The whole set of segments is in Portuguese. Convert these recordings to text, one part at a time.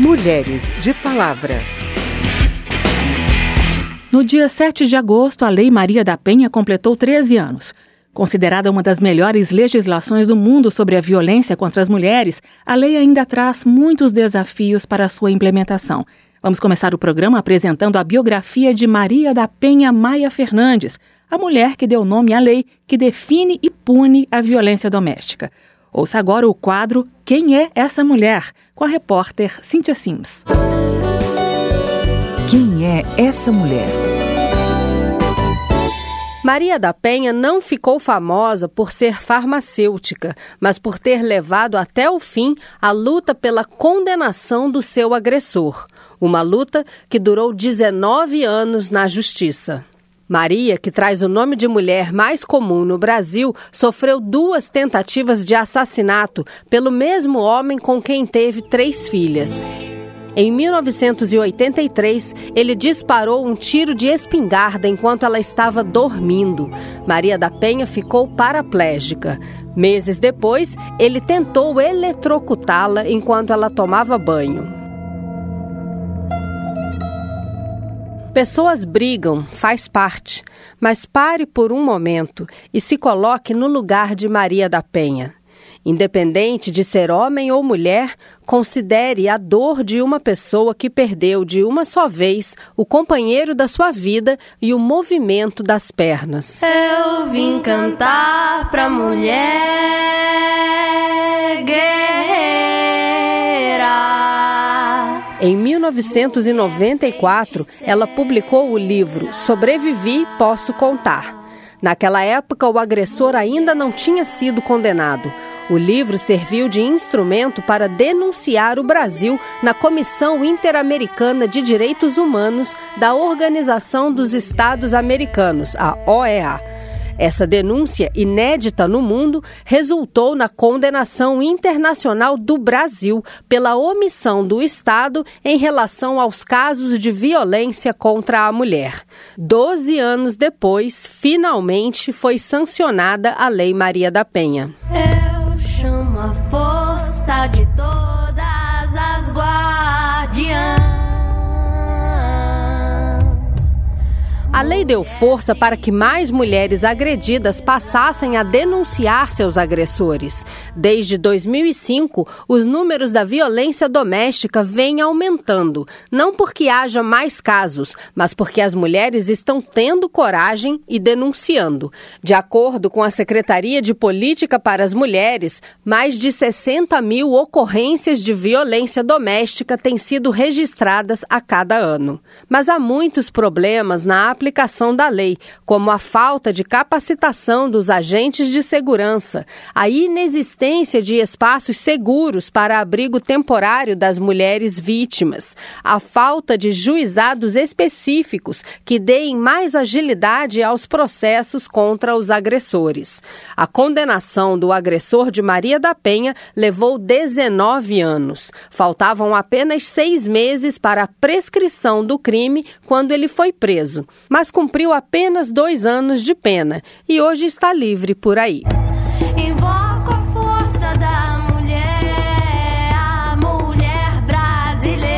Mulheres de Palavra. No dia 7 de agosto, a Lei Maria da Penha completou 13 anos. Considerada uma das melhores legislações do mundo sobre a violência contra as mulheres, a lei ainda traz muitos desafios para sua implementação. Vamos começar o programa apresentando a biografia de Maria da Penha Maia Fernandes, a mulher que deu nome à lei que define e pune a violência doméstica. Ouça agora o quadro Quem é essa mulher? com a repórter Cíntia Sims. Quem é essa mulher? Maria da Penha não ficou famosa por ser farmacêutica, mas por ter levado até o fim a luta pela condenação do seu agressor. Uma luta que durou 19 anos na justiça. Maria, que traz o nome de mulher mais comum no Brasil, sofreu duas tentativas de assassinato pelo mesmo homem com quem teve três filhas. Em 1983, ele disparou um tiro de espingarda enquanto ela estava dormindo. Maria da Penha ficou paraplégica. Meses depois, ele tentou eletrocutá-la enquanto ela tomava banho. Pessoas brigam, faz parte, mas pare por um momento e se coloque no lugar de Maria da Penha. Independente de ser homem ou mulher, considere a dor de uma pessoa que perdeu de uma só vez o companheiro da sua vida e o movimento das pernas. Eu vim cantar pra mulher guerreira. Em 1994, ela publicou o livro Sobrevivi, Posso Contar. Naquela época, o agressor ainda não tinha sido condenado. O livro serviu de instrumento para denunciar o Brasil na Comissão Interamericana de Direitos Humanos da Organização dos Estados Americanos, a OEA. Essa denúncia, inédita no mundo, resultou na condenação internacional do Brasil pela omissão do Estado em relação aos casos de violência contra a mulher. Doze anos depois, finalmente foi sancionada a Lei Maria da Penha. Eu chamo a força de todas as guardiãs. A lei deu força para que mais mulheres agredidas passassem a denunciar seus agressores. Desde 2005, os números da violência doméstica vêm aumentando, não porque haja mais casos, mas porque as mulheres estão tendo coragem e denunciando. De acordo com a Secretaria de Política para as Mulheres, mais de 60 mil ocorrências de violência doméstica têm sido registradas a cada ano. Mas há muitos problemas na aplicação da lei, como a falta de capacitação dos agentes de segurança, a inexistência de espaços seguros para abrigo temporário das mulheres vítimas, a falta de juizados específicos que deem mais agilidade aos processos contra os agressores. A condenação do agressor de Maria da Penha levou 19 anos. Faltavam apenas seis meses para a prescrição do crime quando ele foi preso mas cumpriu apenas dois anos de pena e hoje está livre por aí. Invoco a força da mulher, a mulher brasileira.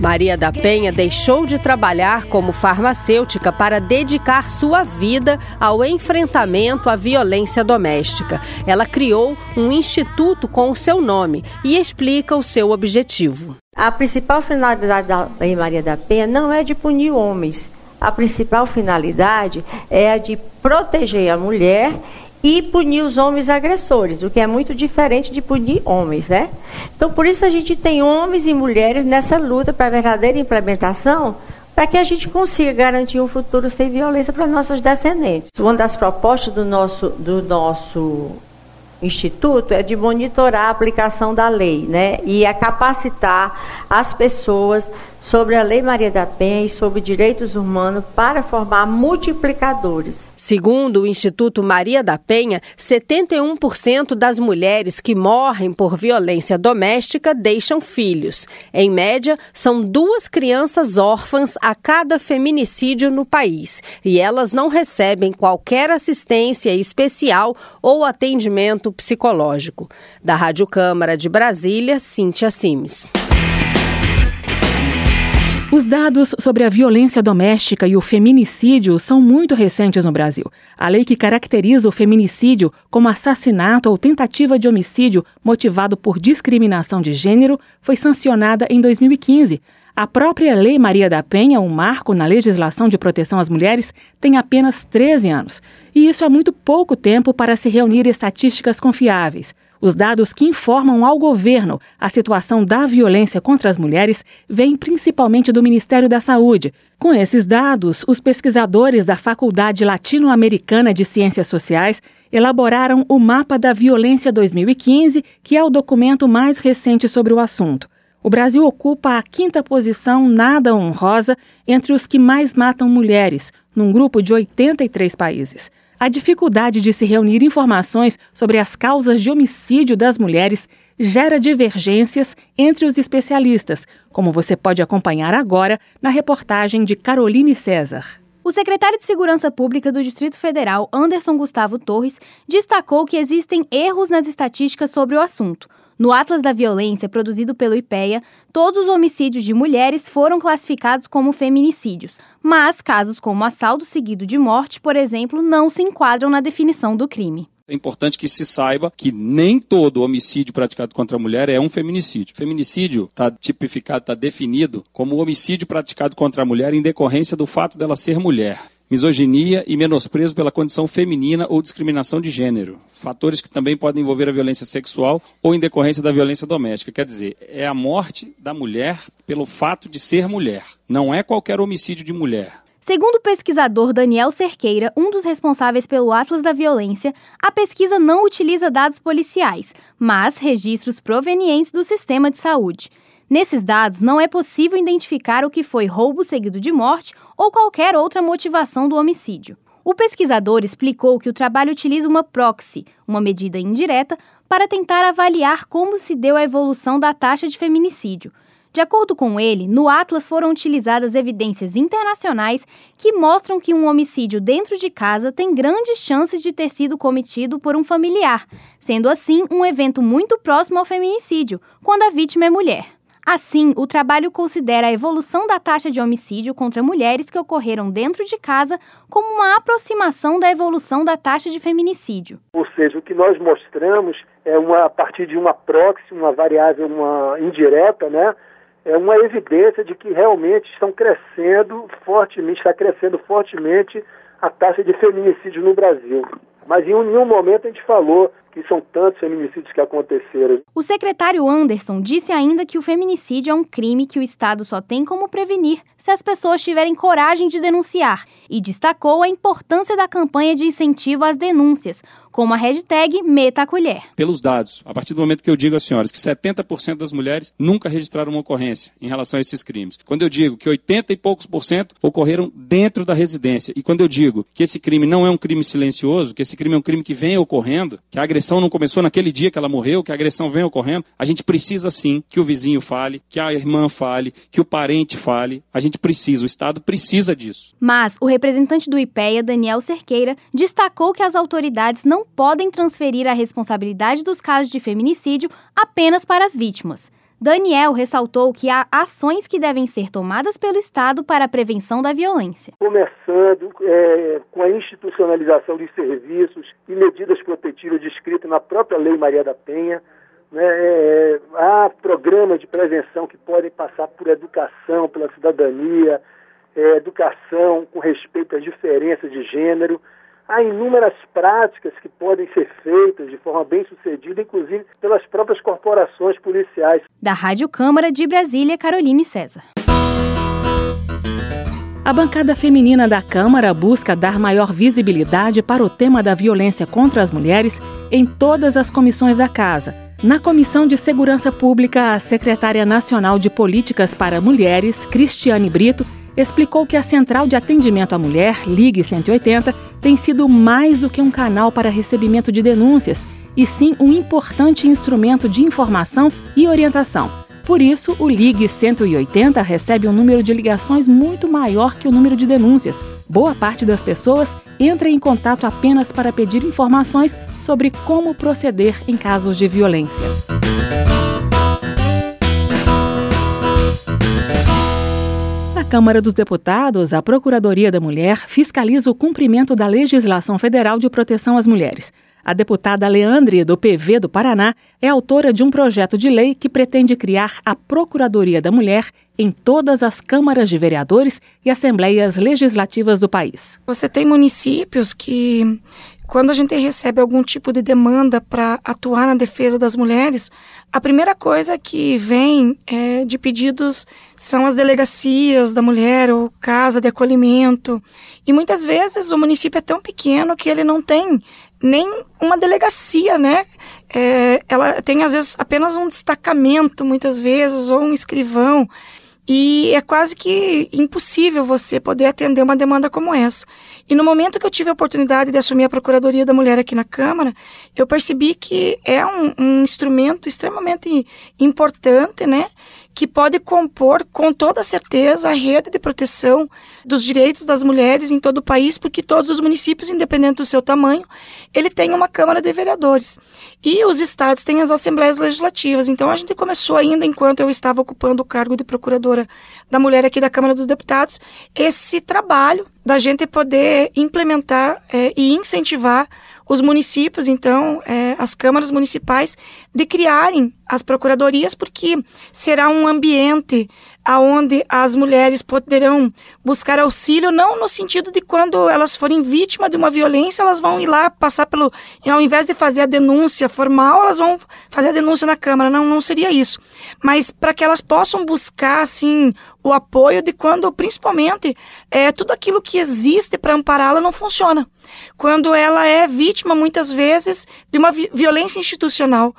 Maria da Penha deixou de trabalhar como farmacêutica para dedicar sua vida ao enfrentamento à violência doméstica. Ela criou um instituto com o seu nome e explica o seu objetivo. A principal finalidade da Lei Maria da Penha não é de punir homens. A principal finalidade é a de proteger a mulher e punir os homens agressores, o que é muito diferente de punir homens, né? Então, por isso a gente tem homens e mulheres nessa luta para a verdadeira implementação, para que a gente consiga garantir um futuro sem violência para nossos descendentes. Uma das propostas do nosso, do nosso instituto é de monitorar a aplicação da lei, né? E é capacitar as pessoas sobre a Lei Maria da Penha e sobre direitos humanos para formar multiplicadores. Segundo o Instituto Maria da Penha, 71% das mulheres que morrem por violência doméstica deixam filhos. Em média, são duas crianças órfãs a cada feminicídio no país. E elas não recebem qualquer assistência especial ou atendimento psicológico. Da Rádio Câmara de Brasília, Cíntia Simes. Os dados sobre a violência doméstica e o feminicídio são muito recentes no Brasil. A lei que caracteriza o feminicídio como assassinato ou tentativa de homicídio motivado por discriminação de gênero foi sancionada em 2015. A própria Lei Maria da Penha, um marco na legislação de proteção às mulheres, tem apenas 13 anos. E isso é muito pouco tempo para se reunir estatísticas confiáveis. Os dados que informam ao governo a situação da violência contra as mulheres vêm principalmente do Ministério da Saúde. Com esses dados, os pesquisadores da Faculdade Latino-Americana de Ciências Sociais elaboraram o Mapa da Violência 2015, que é o documento mais recente sobre o assunto. O Brasil ocupa a quinta posição nada honrosa entre os que mais matam mulheres, num grupo de 83 países. A dificuldade de se reunir informações sobre as causas de homicídio das mulheres gera divergências entre os especialistas, como você pode acompanhar agora na reportagem de Caroline César. O secretário de Segurança Pública do Distrito Federal, Anderson Gustavo Torres, destacou que existem erros nas estatísticas sobre o assunto. No Atlas da Violência, produzido pelo IPEA, todos os homicídios de mulheres foram classificados como feminicídios, mas casos como assalto seguido de morte, por exemplo, não se enquadram na definição do crime. É importante que se saiba que nem todo homicídio praticado contra a mulher é um feminicídio. Feminicídio está tipificado, está definido como homicídio praticado contra a mulher em decorrência do fato dela ser mulher misoginia e menosprezo pela condição feminina ou discriminação de gênero. Fatores que também podem envolver a violência sexual ou em decorrência da violência doméstica. Quer dizer, é a morte da mulher pelo fato de ser mulher. Não é qualquer homicídio de mulher. Segundo o pesquisador Daniel Cerqueira, um dos responsáveis pelo Atlas da Violência, a pesquisa não utiliza dados policiais, mas registros provenientes do sistema de saúde. Nesses dados, não é possível identificar o que foi roubo seguido de morte ou qualquer outra motivação do homicídio. O pesquisador explicou que o trabalho utiliza uma proxy, uma medida indireta, para tentar avaliar como se deu a evolução da taxa de feminicídio. De acordo com ele, no Atlas foram utilizadas evidências internacionais que mostram que um homicídio dentro de casa tem grandes chances de ter sido cometido por um familiar, sendo assim um evento muito próximo ao feminicídio, quando a vítima é mulher. Assim, o trabalho considera a evolução da taxa de homicídio contra mulheres que ocorreram dentro de casa como uma aproximação da evolução da taxa de feminicídio. Ou seja, o que nós mostramos é uma a partir de uma proxy, uma variável uma indireta, né? É uma evidência de que realmente estão crescendo fortemente, está crescendo fortemente a taxa de feminicídio no Brasil. Mas em nenhum momento a gente falou que são tantos feminicídios que aconteceram. O secretário Anderson disse ainda que o feminicídio é um crime que o Estado só tem como prevenir se as pessoas tiverem coragem de denunciar e destacou a importância da campanha de incentivo às denúncias, como a hashtag Meta a Colher. Pelos dados, a partir do momento que eu digo às senhoras que 70% das mulheres nunca registraram uma ocorrência em relação a esses crimes. Quando eu digo que 80 e poucos por cento ocorreram dentro da residência. E quando eu digo que esse crime não é um crime silencioso, que esse crime é um crime que vem ocorrendo, que a agressão não começou naquele dia que ela morreu, que a agressão vem ocorrendo, a gente precisa sim que o vizinho fale, que a irmã fale, que o parente fale. A gente precisa, o Estado precisa disso. Mas o representante do IPEA, Daniel Cerqueira, destacou que as autoridades não podem transferir a responsabilidade dos casos de feminicídio apenas para as vítimas. Daniel ressaltou que há ações que devem ser tomadas pelo Estado para a prevenção da violência. Começando é, com a institucionalização dos serviços e medidas protetivas descritas na própria Lei Maria da Penha. Né, é, há programas de prevenção que podem passar por educação, pela cidadania, é, educação com respeito às diferenças de gênero. Há inúmeras práticas que podem ser feitas de forma bem sucedida, inclusive pelas próprias corporações policiais. Da Rádio Câmara de Brasília, Caroline César. A bancada feminina da Câmara busca dar maior visibilidade para o tema da violência contra as mulheres em todas as comissões da Casa. Na Comissão de Segurança Pública, a secretária nacional de Políticas para Mulheres, Cristiane Brito, explicou que a Central de Atendimento à Mulher, Ligue 180, tem sido mais do que um canal para recebimento de denúncias, e sim um importante instrumento de informação e orientação. Por isso, o Ligue 180 recebe um número de ligações muito maior que o número de denúncias. Boa parte das pessoas entra em contato apenas para pedir informações sobre como proceder em casos de violência. Câmara dos Deputados, a Procuradoria da Mulher fiscaliza o cumprimento da legislação federal de proteção às mulheres. A deputada Leandre, do PV do Paraná, é autora de um projeto de lei que pretende criar a Procuradoria da Mulher em todas as câmaras de vereadores e assembleias legislativas do país. Você tem municípios que quando a gente recebe algum tipo de demanda para atuar na defesa das mulheres, a primeira coisa que vem é, de pedidos são as delegacias da mulher ou casa de acolhimento. E muitas vezes o município é tão pequeno que ele não tem nem uma delegacia, né? É, ela tem às vezes apenas um destacamento, muitas vezes, ou um escrivão. E é quase que impossível você poder atender uma demanda como essa. E no momento que eu tive a oportunidade de assumir a Procuradoria da Mulher aqui na Câmara, eu percebi que é um, um instrumento extremamente importante, né? Que pode compor com toda certeza a rede de proteção dos direitos das mulheres em todo o país, porque todos os municípios, independente do seu tamanho, ele tem uma Câmara de Vereadores. E os estados têm as assembleias legislativas. Então a gente começou ainda enquanto eu estava ocupando o cargo de procuradora da mulher aqui da Câmara dos Deputados, esse trabalho da gente poder implementar é, e incentivar os municípios, então, é, as câmaras municipais, de criarem as procuradorias, porque será um ambiente aonde as mulheres poderão buscar auxílio, não no sentido de quando elas forem vítimas de uma violência, elas vão ir lá passar pelo. Ao invés de fazer a denúncia formal, elas vão fazer a denúncia na Câmara. Não, não seria isso. Mas para que elas possam buscar, assim, o apoio de quando, principalmente, é, tudo aquilo que existe para ampará-la não funciona. Quando ela é vítima, muitas vezes, de uma vi violência institucional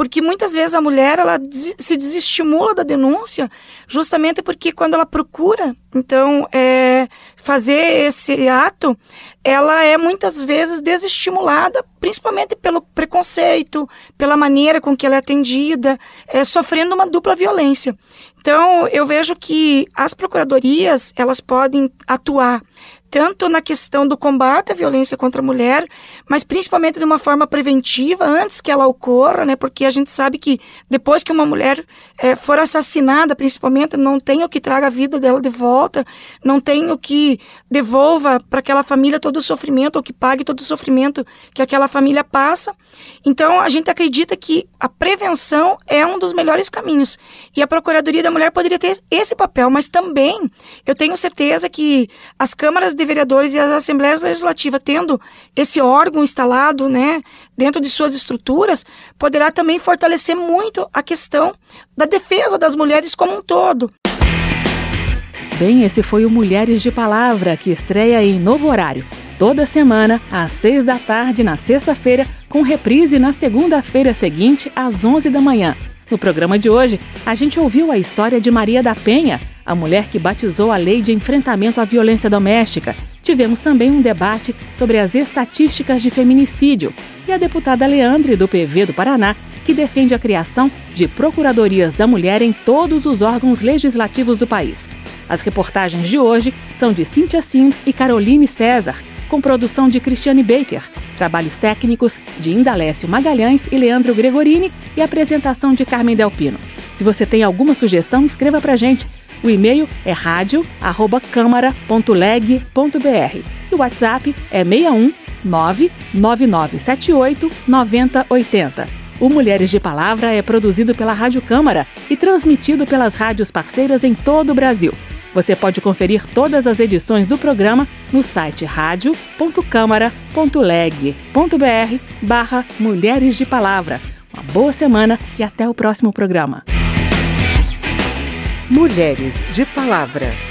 porque muitas vezes a mulher ela se desestimula da denúncia justamente porque quando ela procura então é, fazer esse ato ela é muitas vezes desestimulada principalmente pelo preconceito pela maneira com que ela é atendida é, sofrendo uma dupla violência. Então eu vejo que as procuradorias elas podem atuar tanto na questão do combate à violência contra a mulher, mas principalmente de uma forma preventiva, antes que ela ocorra, né? Porque a gente sabe que depois que uma mulher é, for assassinada, principalmente, não tem o que traga a vida dela de volta, não tem o que devolva para aquela família todo o sofrimento, ou que pague todo o sofrimento que aquela família passa. Então, a gente acredita que a prevenção é um dos melhores caminhos. E a Procuradoria da Mulher poderia ter esse papel, mas também eu tenho certeza que as câmaras de vereadores e as assembleias legislativas tendo esse órgão instalado, né, dentro de suas estruturas, poderá também fortalecer muito a questão da defesa das mulheres como um todo. Bem, esse foi o Mulheres de Palavra, que estreia em novo horário. Toda semana, às seis da tarde, na sexta-feira, com reprise na segunda-feira seguinte, às onze da manhã. No programa de hoje, a gente ouviu a história de Maria da Penha, a mulher que batizou a lei de enfrentamento à violência doméstica. Tivemos também um debate sobre as estatísticas de feminicídio e a deputada Leandre, do PV do Paraná, que defende a criação de procuradorias da mulher em todos os órgãos legislativos do país. As reportagens de hoje são de Cíntia Sims e Caroline César, com produção de Cristiane Baker, trabalhos técnicos de Indalécio Magalhães e Leandro Gregorini e apresentação de Carmen Delpino. Se você tem alguma sugestão, escreva para gente. O e-mail é radio@câmara.leg.br e o WhatsApp é 61 99978 9080. O Mulheres de Palavra é produzido pela Rádio Câmara e transmitido pelas rádios parceiras em todo o Brasil. Você pode conferir todas as edições do programa no site radio.câmara.leg.br barra Mulheres de Palavra. Uma boa semana e até o próximo programa. Mulheres de Palavra.